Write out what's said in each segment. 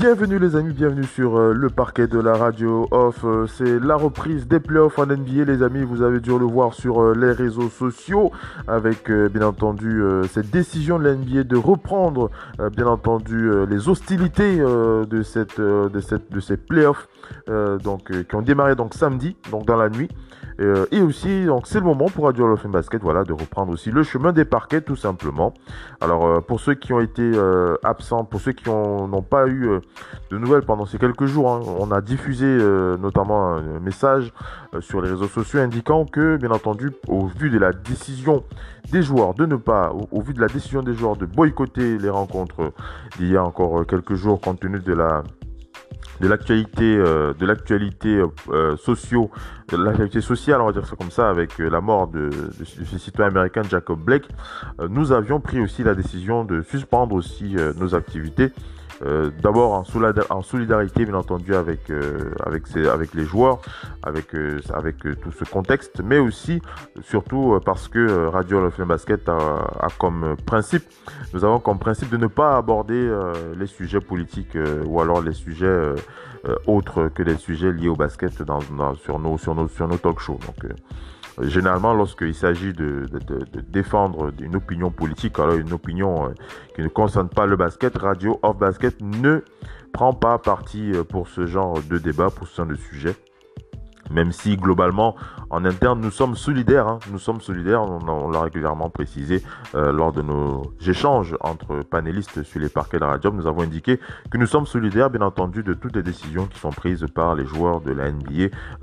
Bienvenue les amis, bienvenue sur euh, le parquet de la radio off. Euh, c'est la reprise des playoffs en NBA les amis. Vous avez dû le voir sur euh, les réseaux sociaux avec bien entendu cette décision de la NBA de reprendre bien entendu les hostilités de, cette, de, cette, de ces playoffs donc, qui ont démarré donc samedi, donc dans la nuit. Euh, et aussi, donc c'est le moment pour Radio Love Basket, voilà, de reprendre aussi le chemin des parquets, tout simplement. Alors, euh, pour ceux qui ont été euh, absents, pour ceux qui n'ont pas eu de nouvelles pendant ces quelques jours, hein, on a diffusé notamment un message sur les réseaux sociaux indiquant que, bien entendu, au vu de la décision des joueurs de ne pas, au, vu de la décision des joueurs de boycotter les rencontres d'il y a encore quelques jours, compte tenu de la de l'actualité euh, de l'actualité euh, socio de l'actualité sociale on va dire ça comme ça avec euh, la mort de, de, ce citoyen américain Jacob Blake nous avions pris aussi la décision de suspendre aussi nos activités euh, d'abord en, solidarité bien entendu avec euh, avec avec les joueurs, avec euh, avec tout ce contexte, mais aussi surtout parce que Radio Love Basket a, a, comme principe, nous avons comme principe de ne pas aborder les sujets politiques ou alors les sujets autres que les sujets liés au basket dans, sur nos sur nos sur nos talk shows. Donc généralement, lorsqu'il s'agit de, défendre une opinion politique, alors une opinion euh, qui ne concerne pas le basket, Radio Off Basket ne prend pas parti euh, pour ce genre de débat, pour ce genre de sujet. Même si globalement, en interne, nous sommes solidaires. Hein. Nous sommes solidaires, on, l'a régulièrement précisé euh, lors de nos échanges entre panélistes sur les parquets de la radio. Nous avons indiqué que nous sommes solidaires, bien entendu, de toutes les décisions qui sont prises par les joueurs de la NBA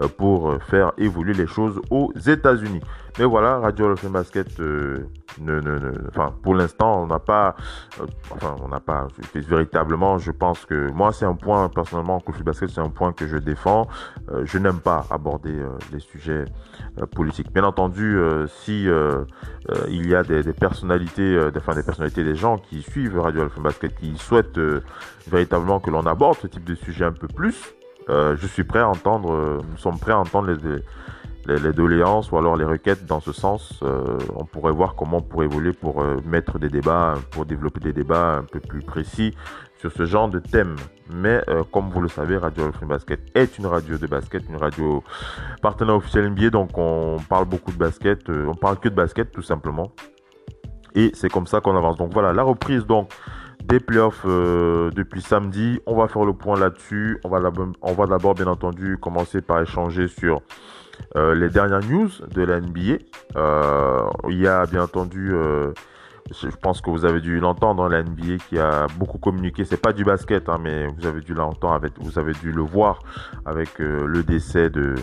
euh, pour faire évoluer les choses aux États-Unis. Mais voilà, Radio Love Basket, euh, ne, enfin, pour l'instant, on n'a pas, enfin, on n'a pas, véritablement, je pense que moi, c'est un point, personnellement, Basket, c'est un point que je défends. Je n'aime pas aborder les sujets politiques. Bien entendu, si il y a des, personnalités, des, enfin, des personnalités, des gens qui suivent Radio Love Basket, qui souhaitent véritablement que l'on aborde ce type de sujet un peu plus, je suis prêt à entendre, nous sommes prêts à entendre les, les doléances ou alors les requêtes dans ce sens, euh, on pourrait voir comment on pourrait évoluer pour euh, mettre des débats, pour développer des débats un peu plus précis sur ce genre de thème. Mais euh, comme vous le savez, Radio Free Basket est une radio de basket, une radio partenaire officiel NBA, donc on parle beaucoup de basket, on parle que de basket tout simplement. Et c'est comme ça qu'on avance. Donc voilà, la reprise donc des playoffs depuis samedi. On va faire le point là-dessus. On va, on va d'abord bien entendu commencer par échanger sur euh, les dernières news de la NBA. Euh, il y a bien entendu, euh, je pense que vous avez dû l'entendre, hein, la NBA qui a beaucoup communiqué. C'est pas du basket, hein, mais vous avez dû l'entendre, avec, vous avez dû le voir avec le décès de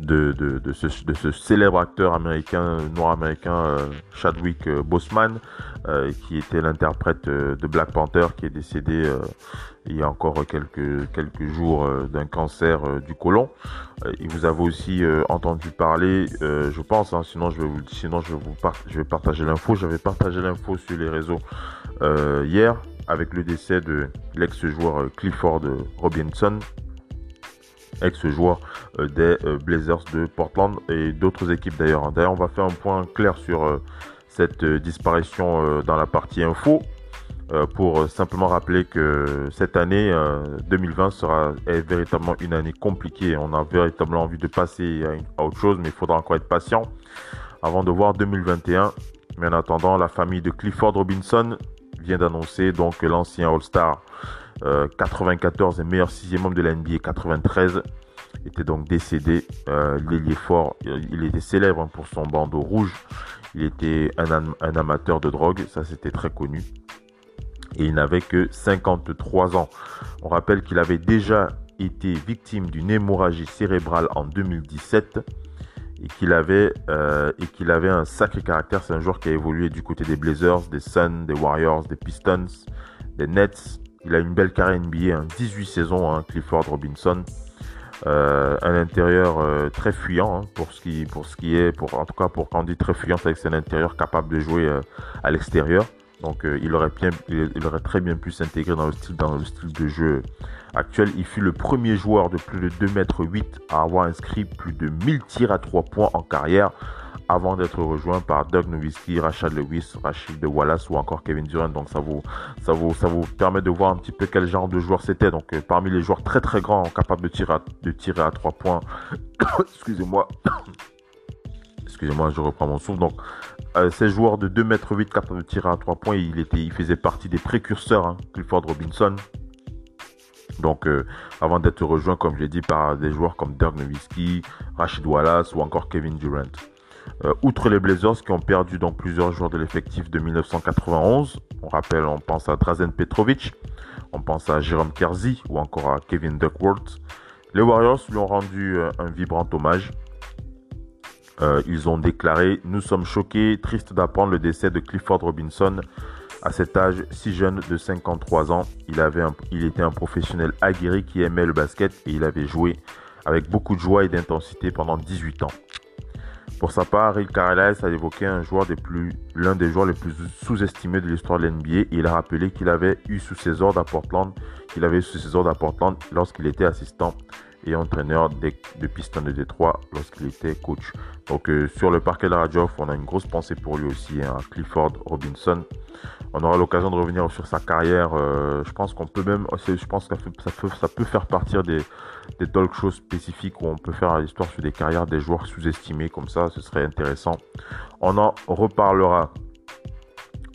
de, ce, célèbre acteur américain, noir-américain, Chadwick Boseman, qui était l'interprète de Black Panther, qui est décédé il y a encore quelques, quelques jours euh, d'un cancer euh, du côlon. Euh, et vous avez aussi entendu parler, je pense, hein, sinon je vais vous, sinon je vais vous je vais partager l'info. J'avais partagé l'info sur les réseaux hier avec le décès de l'ex-joueur Clifford Robinson, ex-joueur des Blazers de Portland et d'autres équipes d'ailleurs. D'ailleurs, on va faire un point clair sur cette disparition dans la partie info. Euh, pour simplement rappeler que cette année 2020 euh, sera est véritablement une année compliquée. On a véritablement envie de passer à, autre chose, mais il faudra encore être patient avant de voir 2021. Mais en attendant, la famille de Clifford Robinson vient d'annoncer donc l'ancien All-Star 94 euh, et meilleur sixième homme de la NBA 93 était donc décédé. L'ailier fort, il était célèbre pour son bandeau rouge. Il était un amateur de drogue, ça c'était très connu et il n'avait que 53 ans. On rappelle qu'il avait déjà été victime d'une hémorragie cérébrale en 2017 et qu'il avait, euh, et qu'il avait un sacré caractère. C'est un joueur qui a évolué du côté des Blazers, des Suns, des Warriors, des Pistons, des Nets. Il a une belle carrière NBA, 18 hein. saisons, hein, Clifford Robinson. Euh, un intérieur euh, très fuyant hein, pour ce qui pour ce qui est pour en tout cas pour quand on dit très fuyant c'est un intérieur capable de jouer à l'extérieur Donc il, aurait bien, il, aurait très bien pu s'intégrer dans le style dans le style de jeu actuel. Il fut le premier joueur de plus de 2 mètres 8 à avoir inscrit plus de 1000 tirs à 3 points en carrière avant d'être rejoint par Doug Nowitzki, Rashad Lewis, Rachid Wallace ou encore Kevin Durant. Donc ça vous, ça vous, ça vous permet de voir un petit peu quel genre de joueur c'était. Donc euh, parmi les joueurs très très grands capables de tirer à, de tirer à 3 points. Excusez-moi. Excusez-moi, je reprends mon souffle. Donc, euh, ces joueurs de 2 m 8 capables de tirer à 3 points, il, était, il faisait partie des précurseurs, hein, Clifford Robinson. Donc, euh, avant d'être rejoint, comme j'ai dit, par des joueurs comme Dirk Nowitzki, Rachid Wallace ou encore Kevin Durant. Euh, outre les Blazers qui ont perdu dans plusieurs joueurs de l'effectif de 1991, on rappelle, on pense à Drazen Petrovic, on pense à Jérôme Kersey ou encore à Kevin Duckworth. Les Warriors lui ont rendu euh, un vibrant hommage. Euh, ils ont déclaré Nous sommes choqués, tristes d'apprendre le décès de Clifford Robinson. À cet âge si jeune de 53 ans, il était un professionnel aguerri qui aimait le basket et il avait joué avec beaucoup de joie et d'intensité pendant 18 ans. Pour sa part, Rick Carlisle a évoqué un joueur l'un des joueurs les plus sous-estimés de l'histoire de l'NBA et il a rappelé qu'il avait eu sous ses ordres à Portland, qu'il avait eu sous ses ordres à Portland lorsqu'il était assistant et entraîneur de, de Pistons de Détroit lorsqu'il était coach. Donc euh, sur le parquet de la radio, on a une grosse pensée pour lui aussi, hein, Clifford Robinson. On aura l'occasion de revenir sur sa carrière. Euh, je pense qu'on peut même, je pense que ça peut, ça peut faire partir des, des talk shows spécifiques où on peut faire l'histoire sur des carrières des joueurs sous-estimés comme ça. Ce serait intéressant. On en reparlera.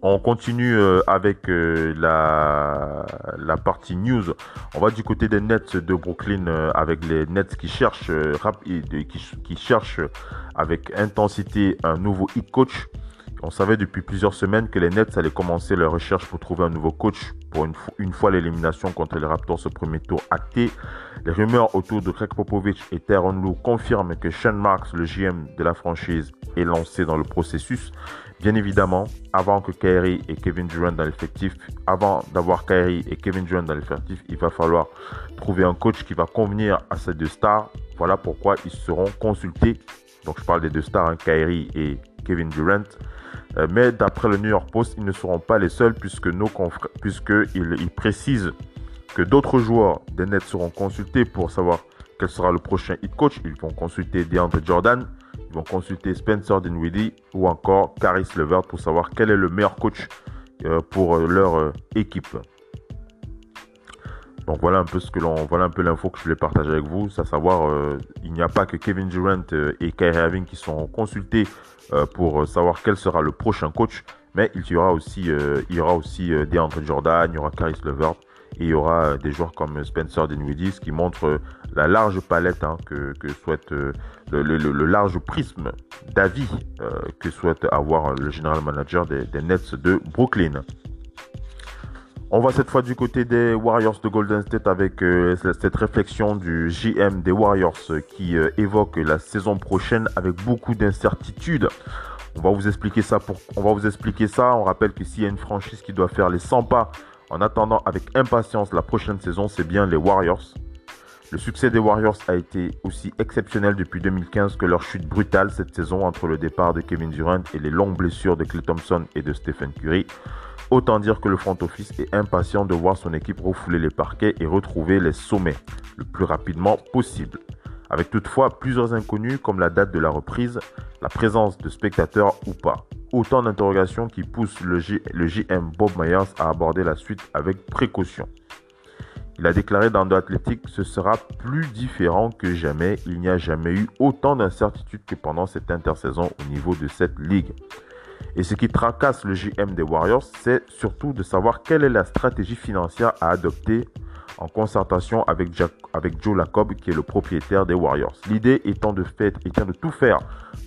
On continue euh, avec euh, la, la partie news. On va du côté des Nets de Brooklyn avec les Nets qui cherchent, qui, qui cherchent avec intensité un nouveau hit coach. On savait depuis plusieurs semaines que les Nets allaient commencer leur recherche pour trouver un nouveau coach pour une, fois l'élimination contre les Raptors ce premier tour acté. Les rumeurs autour de Greg Popovich et Teron Lou confirment que Sean Marks, le GM de la franchise, est lancé dans le processus. Bien évidemment, avant que Kyrie et Kevin Durant dans l'effectif, avant d'avoir Kyrie et Kevin Durant dans l'effectif, il va falloir trouver un coach qui va convenir à ces deux stars. Voilà pourquoi ils seront consultés. Donc je parle des deux stars, hein, Kyrie et Kevin Durant. Euh, mais d'après le New York Post, ils ne seront pas les seuls puisque nos puisqu'ils précisent que d'autres joueurs des Nets seront consultés pour savoir quel sera le prochain hit coach. Ils vont consulter DeAndre Jordan, vont consulter Spencer Dinwiddie ou encore Caris Levert pour savoir quel est le meilleur coach euh, pour euh, leur équipe. Donc voilà un peu ce que l'on, voilà un peu l'info que je voulais partager avec vous, à savoir, il n'y a pas que Kevin Durant et Kyrie Irving qui sont consultés euh, pour savoir quel sera le prochain coach. Mais il y aura aussi, euh, il y aura aussi euh, DeAndre Jordan, il y aura Caris Levert il y aura des joueurs comme Spencer Dinwiddie qui montrent la large palette hein, que, souhaite le, large prisme d'avis que souhaite avoir le général manager des, Nets de Brooklyn. On va cette fois du côté des Warriors de Golden State avec cette réflexion du GM des Warriors qui évoque la saison prochaine avec beaucoup d'incertitudes. On va vous expliquer ça on va vous expliquer ça. On rappelle que s'il y a une franchise qui doit faire les 100 pas en attendant avec impatience la prochaine saison, c'est bien les Warriors. Le succès des Warriors a été aussi exceptionnel depuis 2015 que leur chute brutale cette saison entre le départ de Kevin Durant et les longues blessures de Clay Thompson et de Stephen Curry. Autant dire que le front office est impatient de voir son équipe refouler les parquets et retrouver les sommets le plus rapidement possible avec toutefois plusieurs inconnus comme la date de la reprise, la présence de spectateurs ou pas. Autant d'interrogations qui poussent le, GM Bob Myers à aborder la suite avec précaution. Il a déclaré dans The Athletic ce sera plus différent que jamais. Il n'y a jamais eu autant d'incertitudes que pendant cette intersaison au niveau de cette ligue. Et ce qui tracasse le GM des Warriors, c'est surtout de savoir quelle est la stratégie financière à adopter en concertation avec, Joe Lacob, qui est le propriétaire des Warriors. L'idée étant de, tout faire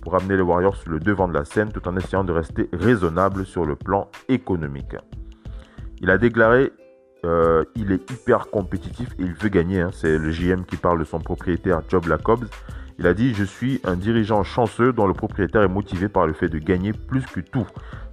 pour amener les Warriors sur le devant de la scène tout en essayant de rester raisonnable sur le plan économique. Il a déclaré euh, il est hyper compétitif et il veut gagner. Hein. C'est le GM qui parle de son propriétaire Job Lacobs. Il a dit Je suis un dirigeant chanceux dont le propriétaire est motivé par le fait de gagner plus que tout.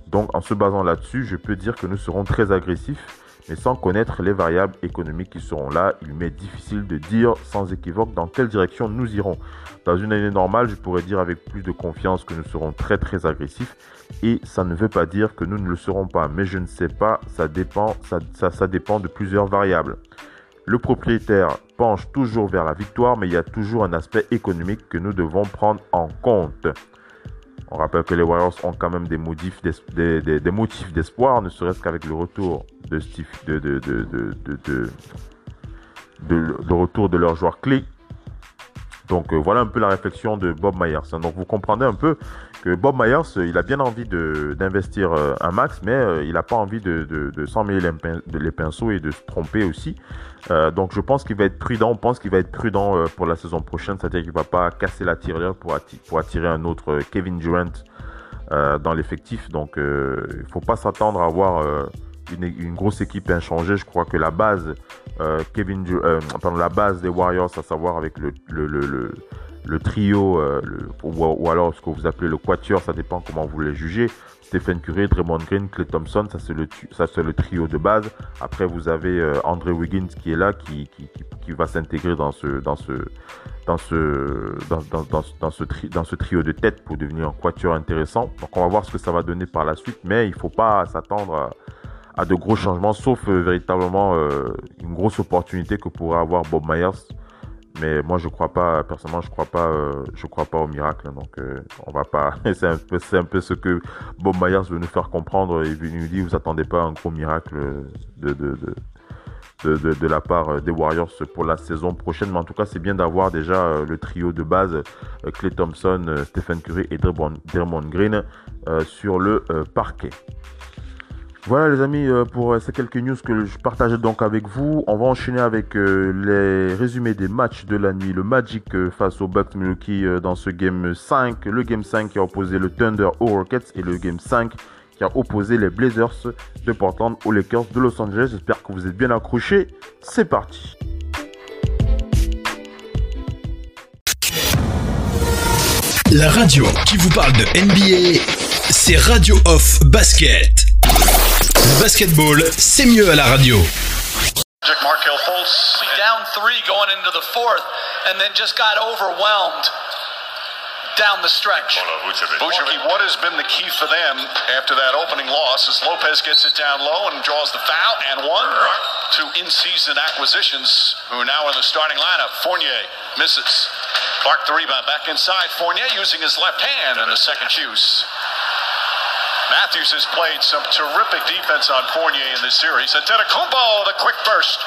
Donc en se basant là-dessus, je peux dire que nous serons très agressifs Mais sans connaître les variables économiques qui seront là, il m'est difficile de dire sans équivoque dans quelle direction nous irons. Dans une année normale, je pourrais dire avec plus de confiance que nous serons très très agressifs et ça ne veut pas dire que nous ne le serons pas. Mais je ne sais pas, ça dépend, ça, ça dépend de plusieurs variables. Le propriétaire penche toujours vers la victoire, mais il y a toujours un aspect économique que nous devons prendre en compte. On rappelle que les Warriors ont quand même des motifs d'espoir, ne serait-ce qu'avec le retour de Steve, de, retour de leur joueur clé. Donc euh, voilà un peu la réflexion de Bob Myers. Donc vous comprenez un peu que Bob Myers, il a bien envie d'investir euh, un max, mais euh, il n'a pas envie de, de, les, pinceaux et de se tromper aussi. Euh, donc je pense qu'il va être prudent. On pense qu'il va être prudent pour la saison prochaine, c'est-à-dire qu'il va pas casser la tirelire pour, attirer un autre Kevin Durant dans l'effectif. Donc il ne faut pas s'attendre à avoir une, grosse équipe inchangée. Je crois que la base, Kevin, pardon, la base des Warriors, à savoir avec le, le, le le trio, euh, ou, alors ce que vous appelez le quatuor, ça dépend comment vous les jugez. Stephen Curry, Draymond Green, Clay Thompson, ça c'est le, c'est le trio de base. Après vous avez euh, André Wiggins qui est là, qui, qui, qui, va s'intégrer dans ce, dans ce, dans ce, dans, dans, dans, ce tri, dans ce trio de tête pour devenir un quatuor intéressant. Donc on va voir ce que ça va donner par la suite, mais il faut pas s'attendre à, de gros changements, sauf euh, véritablement une grosse opportunité que pourrait avoir Bob Myers mais moi, je crois pas, personnellement, je crois pas, euh, je crois pas au miracle. Donc, euh, on va pas. c'est un peu, c'est un peu ce que Bob Myers veut nous faire comprendre. Il nous dit, vous attendez pas un gros miracle de, la part des Warriors pour la saison prochaine. Mais en tout cas, c'est bien d'avoir déjà euh, le trio de base, Clay Thompson, Stephen Curry et Draymond Green sur le parquet. Voilà les amis euh, pour euh, ces quelques news que je partageais donc avec vous. On va enchaîner avec euh, les résumés des matchs de la nuit. Le Magic face au Bucks Milwaukee dans ce game 5. Le game 5 qui a opposé le Thunder aux Rockets et le game 5 qui a opposé les Blazers de Portland aux Lakers de Los Angeles. J'espère que vous êtes bien accrochés. C'est parti. La radio qui vous parle de NBA, c'est Radio Off Basket. Le basketball, c'est mieux à la radio. Markel Fultz down three going into the fourth, and then just got overwhelmed down the stretch. Vucevic, what has been the key for them after that opening loss as Lopez gets it down low and draws the foul, and one, two in-season acquisitions who are now in the starting lineup. Fournier misses. Clark the rebound back inside. Fournier using his left hand in the second use. Matthews has played some terrific defense on Fournier in this series. Antetokounmpo, the quick burst.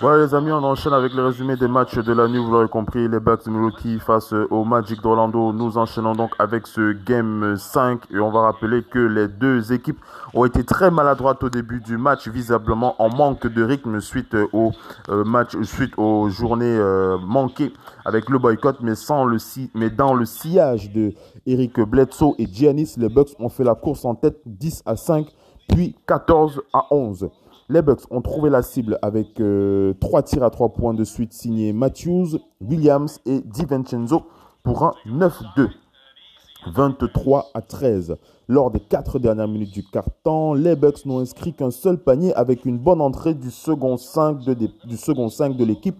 Voilà les amis, on enchaîne avec le résumé des matchs de la nuit, vous l'aurez compris, les Bucks Milwaukee face au Magic d'Orlando. Nous enchaînons donc avec ce Game 5 et on va rappeler que les deux équipes ont été très maladroites au début du match, visiblement en manque de rythme suite au euh, match, suite aux journées euh, manquées avec le boycott, mais sans le mais dans le sillage de Eric Bledsoe et Giannis, les Bucks ont fait la course en tête 10 à 5, puis 14 à 11. Les Bucks ont trouvé la cible avec euh, trois 3 tirs à 3 points de suite signés Matthews, Williams et DiVincenzo pour un 9-2. 23 à 13. Lors des 4 dernières minutes du quart-temps, les Bucks n'ont inscrit qu'un seul panier avec une bonne entrée du second 5 de, du second 5 de l'équipe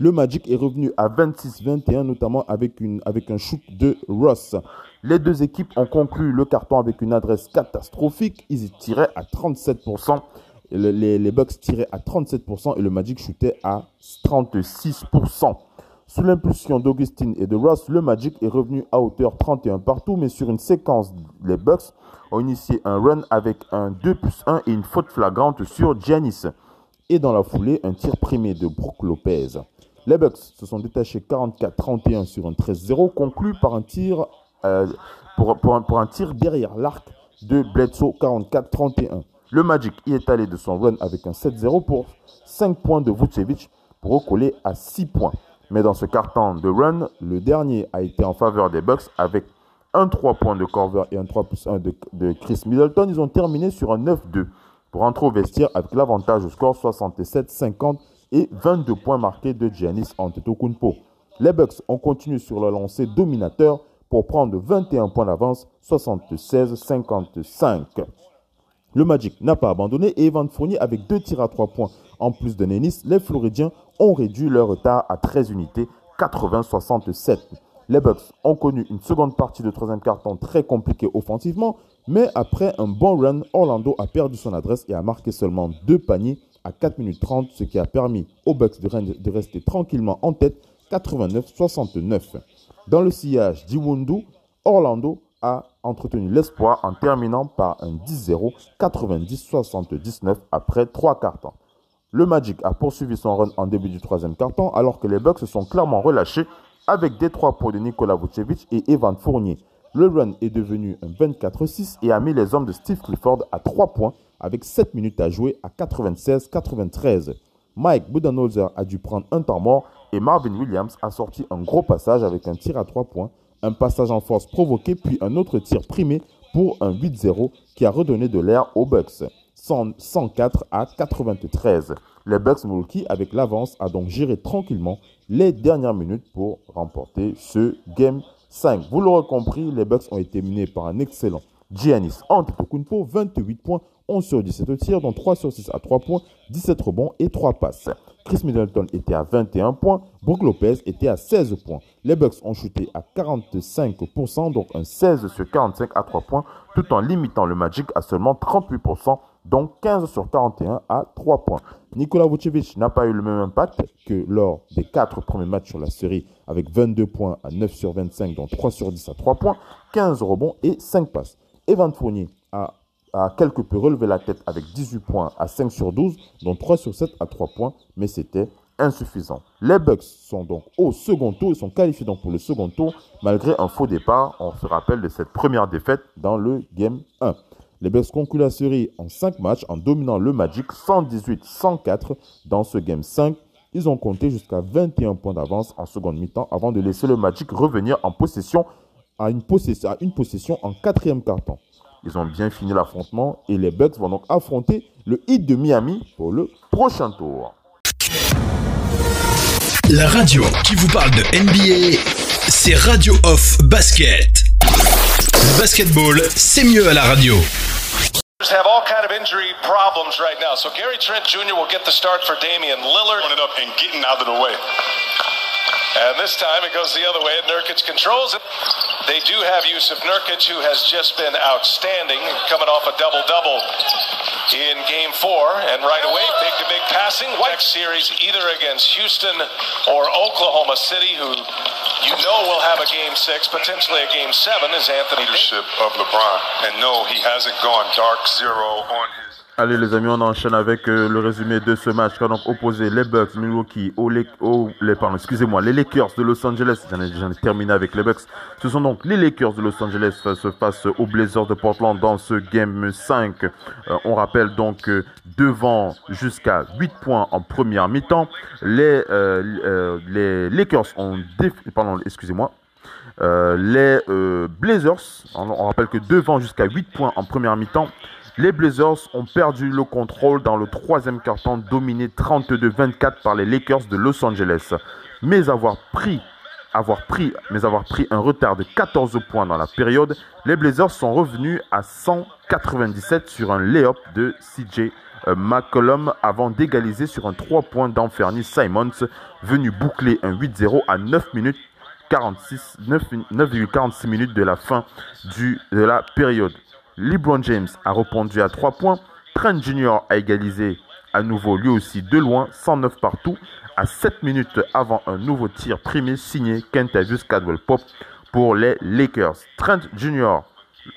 le Magic est revenu à 26-21, notamment avec, un shoot de Ross. Les deux équipes ont conclu le carton avec une adresse catastrophique. Ils tiraient à 37%. Les, Bucks tiraient à 37% et le Magic shootait à 36%. Sous l'impulsion d'Augustine et de Ross, le Magic est revenu à hauteur 31 partout, mais sur une séquence, les Bucks ont initié un run avec un 2 plus 1 et une faute flagrante sur Giannis. Et dans la foulée, un tir primé de Brook Lopez. Les Bucks se sont détachés 44-31 sur un 13-0, conclu par un tir, euh, pour, un, tir derrière l'arc de Bledsoe 44-31. Le Magic y est allé de son run avec un 7-0 pour 5 points de Vucevic pour recoller à 6 points. Mais dans ce carton de run, le dernier a été en faveur des Bucks avec un 3 points de Corver et un 3 plus 1 de, de Chris Middleton. Ils ont terminé sur un 9-2 pour entrer au vestiaire avec l'avantage au score 67-50 et 22 points marqués de Giannis Antetokounmpo. Les Bucks ont continué sur le lancer dominateur pour prendre 21 points d'avance, 76-55. Le Magic n'a pas abandonné et Evan Fournier avec deux tirs à 3 points en plus de Nénis, les Floridiens ont réduit leur retard à 13 unités, 80-67. Les Bucks ont connu une seconde partie de troisième carton très compliquée offensivement, mais après un bon run, Orlando a perdu son adresse et a marqué seulement deux paniers à 4 minutes 30, ce qui a permis aux Bucks de rester tranquillement en tête 89-69. Dans le sillage d'Iwundu, Orlando a entretenu l'espoir en terminant par un 10-0 90-79 après trois cartons. Le Magic a poursuivi son run en début du troisième carton alors que les Bucks se sont clairement relâchés avec des trois points de Nikola Vucevic et Evan Fournier. Le run est devenu un 24-6 et a mis les hommes de Steve Clifford à 3 points avec 7 minutes à jouer à 96-93. Mike Budenholzer a dû prendre un temps mort et Marvin Williams a sorti un gros passage avec un tir à 3 points, un passage en force provoqué puis un autre tir primé pour un 8-0 qui a redonné de l'air aux Bucks. 104 à 93. Les Bucks Milwaukee avec l'avance a donc géré tranquillement les dernières minutes pour remporter ce Game 5. Vous l'aurez compris, les Bucks ont été menés par un excellent Giannis Antetokounmpo, 28 points, 11 sur 17 tirs, dont 3 sur 6 à 3 points, 17 rebonds et 3 passes. Chris Middleton était à 21 points, Brook Lopez était à 16 points. Les Bucks ont chuté à 45%, donc un 16 sur 45 à 3 points, tout en limitant le Magic à seulement 38%, donc 15 sur 41 à 3 points. Nikola Vucevic n'a pas eu le même impact que lors des 4 premiers matchs sur la série, avec 22 points à 9 sur 25, dont 3 sur 10 à 3 points, 15 rebonds et 5 passes. Evan Fournier a quelque peu relevé la tête avec 18 points à 5 sur 12, dont 3 sur 7 à 3 points, mais c'était insuffisant. Les Bucks sont donc au second tour, ils sont qualifiés donc pour le second tour, malgré un faux départ, on se rappelle de cette première défaite dans le Game 1. Les Bucks concluent la série en 5 matchs en dominant le Magic 118-104 dans ce Game 5. Ils ont compté jusqu'à 21 points d'avance en seconde mi-temps avant de laisser le Magic revenir en possession à une possession, à une possession en quatrième quart-temps. Ils ont bien fini l'affrontement et les Bucks vont donc affronter le Heat de Miami pour le prochain tour. La radio qui vous parle de NBA, c'est Radio Off Basket. Le basketball, c'est mieux à la radio. have all kind of injury problems right now. So Gary Trent Jr. will get the start for Damian Lillard. Running up and getting out of the way. And this time it goes the other way, and Nurkic controls it. They do have Yusuf Nurkic, who has just been outstanding, coming off a double-double in Game 4. And right away, big-to-big passing. Next series either against Houston or Oklahoma City, who you know will have a Game 6, potentially a Game 7, is Anthony Leadership of LeBron. And no, he hasn't gone dark zero on his Allez les amis, on enchaîne avec euh, le résumé de ce match qui a donc opposé les Bucks, Milwaukee, aux, les, pardon, excusez-moi, les Lakers de Los Angeles. J'en ai, terminé avec les Bucks. Ce sont donc les Lakers de Los Angeles face, face aux Blazers de Portland dans ce Game 5. Euh, on rappelle donc euh, devant jusqu'à 8 points en première mi-temps. Les, les Lakers ont... Pardon, excusez-moi. les Blazers, on, on rappelle que devant jusqu'à 8 points en première mi-temps, les Blazers ont perdu le contrôle dans le troisième quart-temps dominé 32-24 par les Lakers de Los Angeles. Mais avoir pris avoir pris, mais avoir pris un retard de 14 points dans la période, les Blazers sont revenus à 197 sur un layup de CJ euh, McCollum avant d'égaliser sur un 3 points d'Anferny Simons, venu boucler un 8-0 à 9 minutes 46, 9,46 minutes de la fin du, de la période. LeBron James a répondu à 3 points. Trent Jr. a égalisé à nouveau lui aussi de loin, 109 partout, à 7 minutes avant un nouveau tir primé signé Kentavious Cadwell Pop pour les Lakers. Trent Jr.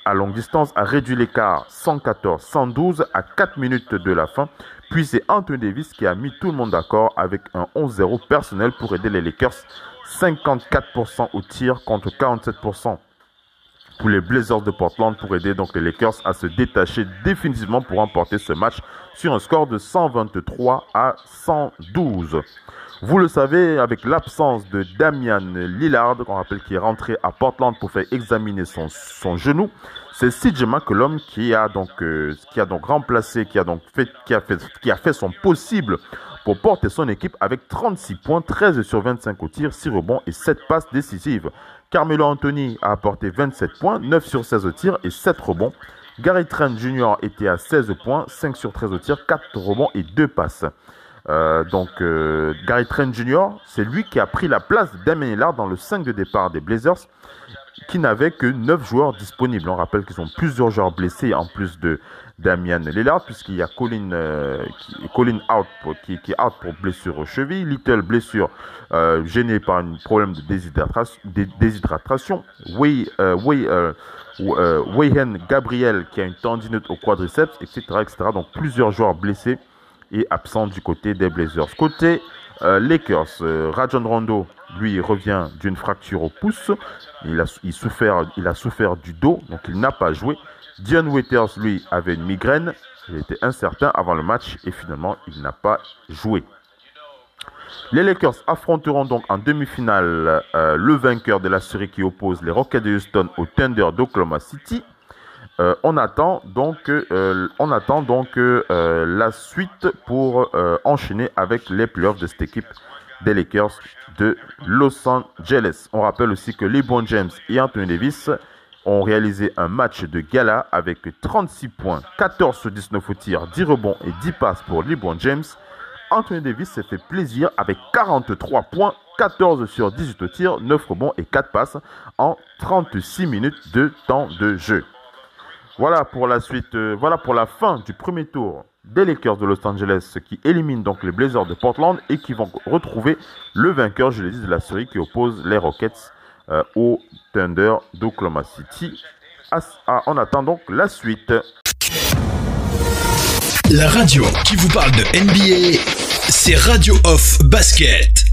à longue distance a réduit l'écart 114-112 à 4 minutes de la fin. Puis c'est Anthony Davis qui a mis tout le monde d'accord avec un 11-0 personnel pour aider les Lakers. 54% au tir contre 47% pour les Blazers de Portland pour aider donc les Lakers à se détacher définitivement pour remporter ce match sur un score de 123 à 112. Vous le savez, avec l'absence de Damian Lillard, qu'on rappelle qui est rentré à Portland pour faire examiner son, son genou, c'est CJ McCollum qui a donc euh, qui a donc remplacé, qui a donc fait qui a fait qui a fait son possible pour porter son équipe avec 36 points, 13 sur 25 au tir, 6 rebonds et 7 passes décisives. Carmelo Anthony a apporté 27 points, 9 sur 16 au tir et 7 rebonds. Gary Trent Jr. était à 16 points, 5 sur 13 au tir, 4 rebonds et 2 passes. Euh, donc euh, Gary Trent Jr., c'est lui qui a pris la place Lillard dans le 5 de départ des Blazers, qui n'avait que 9 joueurs disponibles. On rappelle qu'ils ont plusieurs joueurs blessés en plus de Damien Lillard, puisqu'il y a Colin, euh, Colin out pour, qui, qui, est out pour blessure au cheville, Little blessure euh, gêné par un problème de déshydratation, déshydratation. Euh, Gabriel qui a une tendinite au quadriceps, etc., etc. Donc plusieurs joueurs blessés et absent du côté des Blazers. Côté euh, Lakers, euh, Rajon Rondo, lui, revient d'une fracture au pouce. Il a, souffert du dos, donc il n'a pas joué. Dion Waiters, lui, avait une migraine. Il était incertain avant le match et finalement, il n'a pas joué. Les Lakers affronteront donc en demi-finale euh, le vainqueur de la série qui oppose les Rockets de Houston au Thunder d'Oklahoma City. Euh, on attend donc, euh, on attend donc euh, la suite pour enchaîner avec les playoffs de cette équipe des Lakers de Los Angeles. On rappelle aussi que LeBron James et Anthony Davis ont réalisé un match de gala avec 36 points, 14 sur 19 au tir, 10 rebonds et 10 passes pour LeBron James. Anthony Davis s'est fait plaisir avec 43 points, 14 sur 18 au tir, 9 rebonds et 4 passes en 36 minutes de temps de jeu. Voilà pour la suite, euh, voilà pour la fin du premier tour des Lakers de Los Angeles qui éliminent donc les Blazers de Portland et qui vont retrouver le vainqueur, je l'ai dit, de la série qui oppose les Rockets euh, au Thunder d'Oklahoma City. On attend donc la suite. La radio qui vous parle de NBA, c'est Radio Off Basket.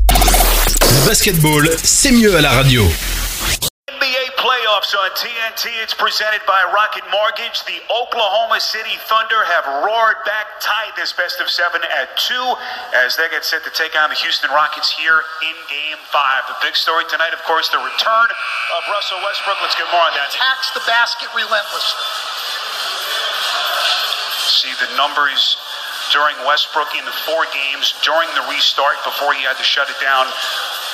Basketball, c'est mieux à la radio. Playoffs on TNT. It's presented by Rocket Mortgage. The Oklahoma City Thunder have roared back, tied this best of seven at two as they get set to take on the Houston Rockets here in game five. The big story tonight, of course, the return of Russell Westbrook. Let's get more on that. Attacks the basket relentlessly. See the numbers during Westbrook in the four games during the restart before he had to shut it down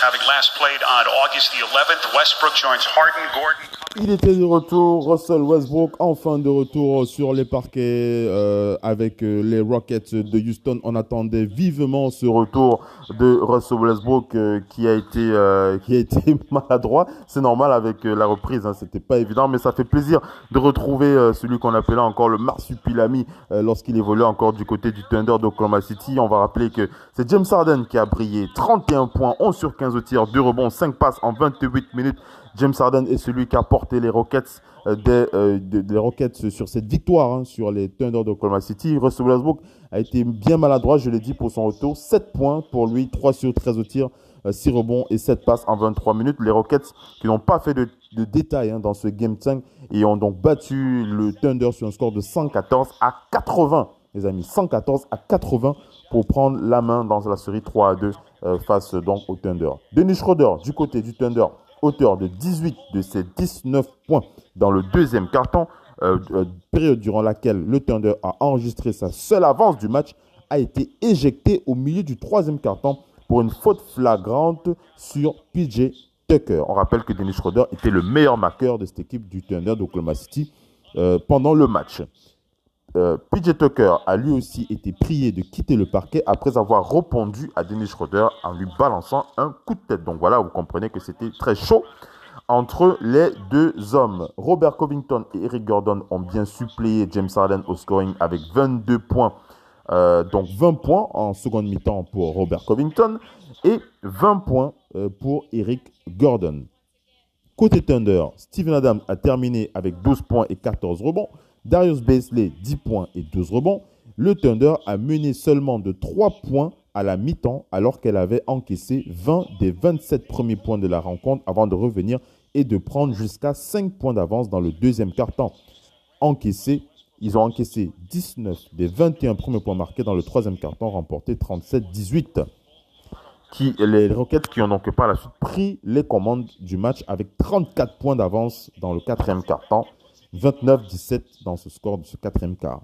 having last played on August the 11th. Westbrook joins Harden, Gordon. Il était de retour, Russell Westbrook, enfin de retour sur les parquets euh, avec euh, les Rockets de Houston. On attendait vivement ce retour de Russell Westbrook euh, qui a été qui a été maladroit. C'est normal avec la reprise, hein, c'était pas évident, mais ça fait plaisir de retrouver celui qu'on appelait encore le marsupilami lorsqu'il évoluait encore du côté du Thunder d'Oklahoma City. On va rappeler que c'est James Harden qui a brillé, 31 points, 11 sur 15 au tir, 2 rebonds, 5 passes en 28 minutes. James Harden est celui qui a porté les Rockets, euh, des, euh, des, Rockets sur cette victoire hein, sur les Thunder d'Oklahoma City. Russell Westbrook a été bien maladroit, je l'ai dit, pour son retour. 7 points pour lui, 3 sur 13 au tir, euh, 6 rebonds et 7 passes en 23 minutes. Les Rockets qui n'ont pas fait de, de détails hein, dans ce Game 5 et ont donc battu le Thunder sur un score de 114 à 80, les amis. 114 à 80 pour prendre la main dans la série 3 à 2 euh, face donc au Thunder. Dennis Schroeder du côté du Thunder auteur de 18 de ses 19 points dans le deuxième carton, euh, euh, période durant laquelle le Thunder a enregistré sa seule avance du match, a été éjecté au milieu du troisième carton pour une faute flagrante sur PJ Tucker. On rappelle que Dennis Schroeder était le meilleur marqueur de cette équipe du Thunder d'Oklahoma City pendant le match. Euh, PJ Tucker a lui aussi été prié de quitter le parquet après avoir répondu à Dennis Schroeder en lui balançant un coup de tête. Donc voilà, vous comprenez que c'était très chaud entre les deux hommes. Robert Covington et Eric Gordon ont bien suppléé James Harden au scoring avec 22 points. Euh, donc 20 points en seconde mi-temps pour Robert Covington et 20 points euh, pour Eric Gordon. Côté Thunder, Steven Adams a terminé avec 12 points et 14 rebonds. Darius Baisley, 10 points et 12 rebonds. Le Thunder a mené seulement de 3 points à la mi-temps alors qu'elle avait encaissé 20 des 27 premiers points de la rencontre avant de revenir et de prendre jusqu'à 5 points d'avance dans le deuxième quart-temps. Encaissé, ils ont encaissé 19 des 21 premiers points marqués dans le troisième quart-temps, remporté 37-18. Qui, les Rockets qui ont donc par la suite pris les commandes du match avec 34 points d'avance dans le quatrième quart-temps. 29-17 dans ce score de ce quatrième quart.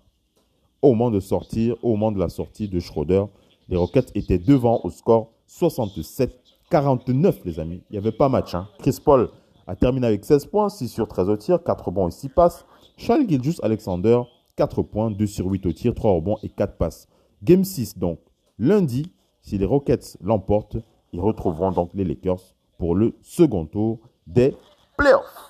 Au moment de sortir, au moment de la sortie de Schroeder, les Rockets étaient devant au score 67-49, les amis. Il n'y avait pas match. Hein. Chris Paul a terminé avec 16 points, 6 sur 13 au tir, 4 bons et 6 passes. Charles Gilgis Alexander, 4 points, 2 sur 8 au tir, 3 rebonds et 4 passes. Game 6, donc, lundi, si les Rockets l'emportent, ils retrouveront donc les Lakers pour le second tour des playoffs.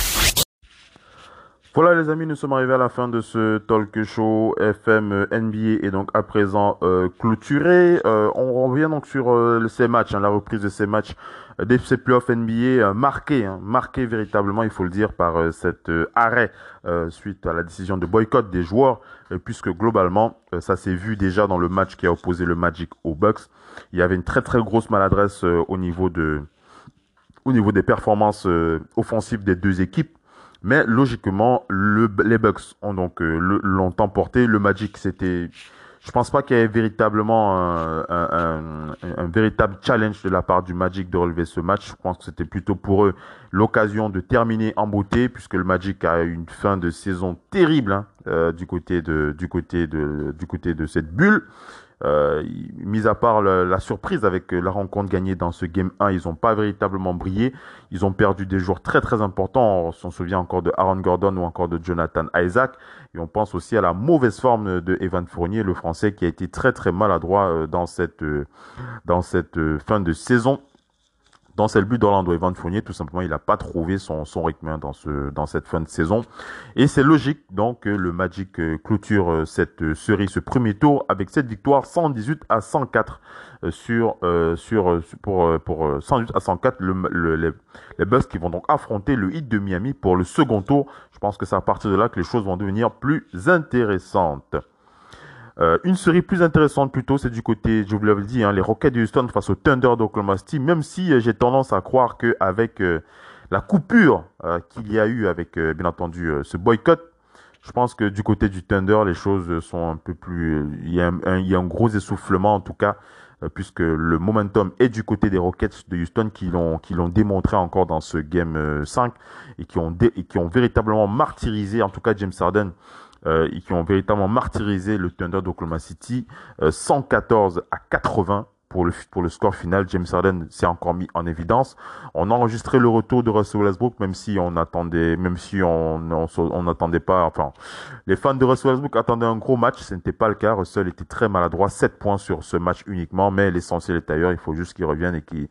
Voilà les amis, nous sommes arrivés à la fin de ce talk show FM NBA et donc à présent euh, clôturé. Euh, on revient donc sur euh, ces matchs, hein, la reprise de ces matchs euh, des ces playoffs NBA marqués, hein, marqués véritablement, il faut le dire, par cet arrêt suite à la décision de boycott des joueurs, puisque globalement, ça s'est vu déjà dans le match qui a opposé le Magic aux Bucks. Il y avait une très très grosse maladresse au niveau de au niveau des performances offensives des deux équipes. Mais logiquement, le, les Bucks ont donc euh, l'ont emporté. Le Magic, c'était, je pense pas qu'il y ait véritablement un, véritable challenge de la part du Magic de relever ce match. Je pense que c'était plutôt pour eux l'occasion de terminer en beauté, puisque le Magic a eu une fin de saison terrible hein, euh, du côté de du côté de du côté de cette bulle. Euh, mis à part la, surprise avec euh, la rencontre gagnée dans ce Game 1, ils n'ont pas véritablement brillé. Ils ont perdu des joueurs très très importants. On s'en souvient encore de Aaron Gordon ou encore de Jonathan Isaac. Et on pense aussi à la mauvaise forme de Evan Fournier, le Français, qui a été très très maladroit euh, dans cette, euh, dans cette fin de saison dans le but d'Orlando Evan Fournier, tout simplement, il n'a pas trouvé son, rythme hein, dans, ce, dans cette fin de saison. Et c'est logique, donc, que le Magic euh, clôture euh, cette euh, série, ce premier tour, avec cette victoire 118 à 104 sur, sur, pour, pour 118 à 104, le, les, les Bucks qui vont donc affronter le Heat de Miami pour le second tour. Je pense que c'est à partir de là que les choses vont devenir plus intéressantes. Euh, une série plus intéressante plutôt, c'est du côté, je vous l'avais dit, hein, les Rockets de Houston face au Thunder d'Oklahoma City, même si euh, j'ai tendance à croire qu'avec euh, la coupure qu'il y a eu avec, bien entendu, ce boycott, je pense que du côté du Thunder, les choses sont un peu plus... Il y a un, y a un gros essoufflement en tout cas, puisque le momentum est du côté des Rockets de Houston qui l'ont qui l'ont démontré encore dans ce game 5 et qui ont et qui ont véritablement martyrisé en tout cas James Harden euh, et qui ont véritablement martyrisé le Thunder d'Oklahoma City, 114 euh, à 80 pour le, pour le score final. James Harden s'est encore mis en évidence. On a enregistré le retour de Russell Westbrook, même si on attendait, même si on on n'attendait pas, enfin, les fans de Russell Westbrook attendaient un gros match. Ce n'était pas le cas. Russell était très maladroit, 7 points sur ce match uniquement, mais l'essentiel est ailleurs. Il faut juste qu'il revienne et qu'il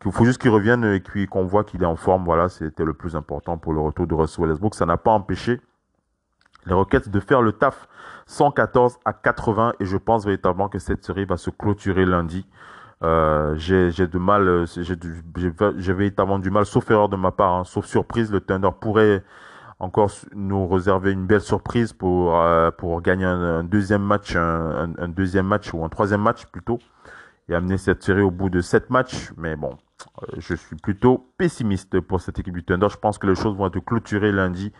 qu'il faut juste qu'il revienne et qu'on voit qu'il est en forme. Voilà, c'était le plus important pour le retour de Russell Westbrook. Ça n'a pas empêché les Rockets de faire le taf 114 à 80 et je pense véritablement que cette série va se clôturer lundi. Euh, j'ai de mal, euh, j'ai véritablement du mal, sauf erreur de ma part, hein, sauf surprise, le Thunder pourrait encore nous réserver une belle surprise pour euh, pour gagner un, deuxième match, un, deuxième match ou un troisième match plutôt, et amener cette série au bout de sept matchs. Mais bon, je suis plutôt pessimiste pour cette équipe du Thunder. Je pense que les choses vont être clôturées lundi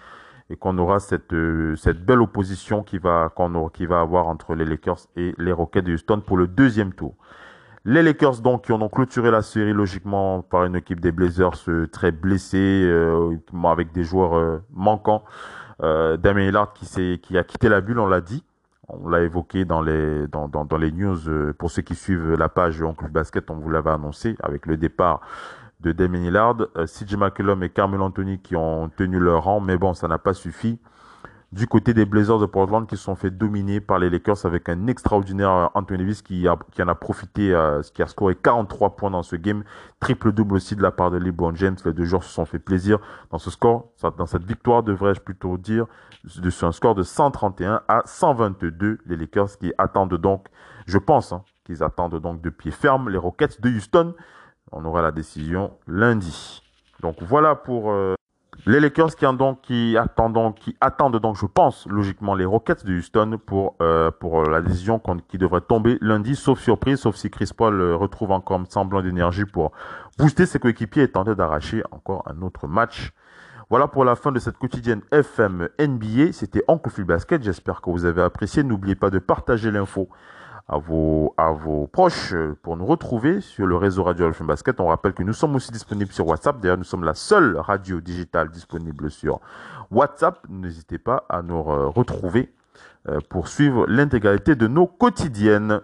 et qu'on aura cette, euh, cette belle opposition qui va, qu'on qui va avoir entre les Lakers et les Rockets de Houston pour le deuxième tour. Les Lakers donc qui ont clôturé la série logiquement par une équipe des Blazers euh, très blessée euh, avec des joueurs manquants. Damien Hillard qui qui a quitté la bulle, on l'a dit. On l'a évoqué dans les dans, dans les news pour ceux qui suivent la page Oncle Basket, on vous l'avait annoncé avec le départ de Damien Lillard, euh, CJ McCollum et Carmel Anthony qui ont tenu leur rang, mais bon, ça n'a pas suffi. Du côté des Blazers de Portland qui se sont fait dominer par les Lakers avec un extraordinaire euh, Anthony Davis qui, a, en a profité, euh, qui a scoré 43 points dans ce game, triple-double aussi de la part de LeBron James. Les deux joueurs se sont fait plaisir dans ce score, dans cette victoire devrais-je plutôt dire, de, sur un score de 131 à 122. Les Lakers qui attendent donc, je pense, hein, qu'ils attendent donc de pied ferme les Rockets de Houston on aura la décision lundi. Donc voilà pour euh, les Lakers qui, attendent, qui attendent donc, je pense, logiquement les Rockets de Houston pour, euh, euh, la décision qui devrait tomber lundi, sauf surprise, sauf si Chris Paul retrouve encore un semblant d'énergie pour booster ses coéquipiers et tenter d'arracher encore un autre match. Voilà pour la fin de cette quotidienne FM NBA. C'était Phil Basket. J'espère que vous avez apprécié. N'oubliez pas de partager l'info à vos, à vos proches euh, pour nous retrouver sur le réseau Radio Alpha Basket. On rappelle que nous sommes aussi disponibles sur WhatsApp. D'ailleurs, nous sommes la seule radio digitale disponible sur WhatsApp. N'hésitez pas à nous retrouver euh, pour suivre l'intégralité de nos quotidiennes.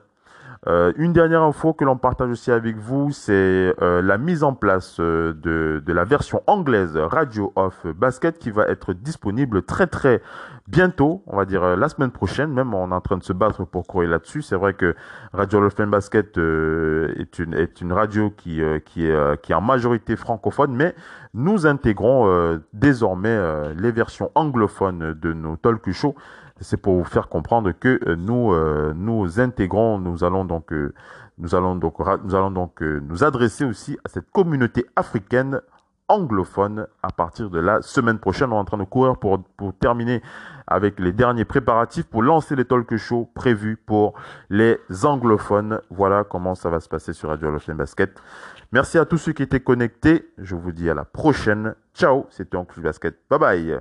Euh, une dernière info que l'on partage aussi avec vous, c'est euh, la mise en place euh, de, la version anglaise Radio Off Basket qui va être disponible très très bientôt, on va dire la semaine prochaine. Même on est en train de se battre pour courir là-dessus. C'est vrai que Radio Off Basket est une radio qui qui est qui est en majorité francophone, mais nous intégrons désormais les versions anglophones de nos talk shows c'est pour vous faire comprendre que euh, nous euh, nous intégrons, nous allons donc euh, nous allons donc nous allons donc nous adresser aussi à cette communauté africaine anglophone à partir de la semaine prochaine. On est en train de courir pour, pour terminer avec les derniers préparatifs pour lancer les talk shows prévus pour les anglophones. Voilà comment ça va se passer sur Radio Loften Basket. Merci à tous ceux qui étaient connectés. Je vous dis à la prochaine. Ciao, c'était Oncle Basket. Bye bye.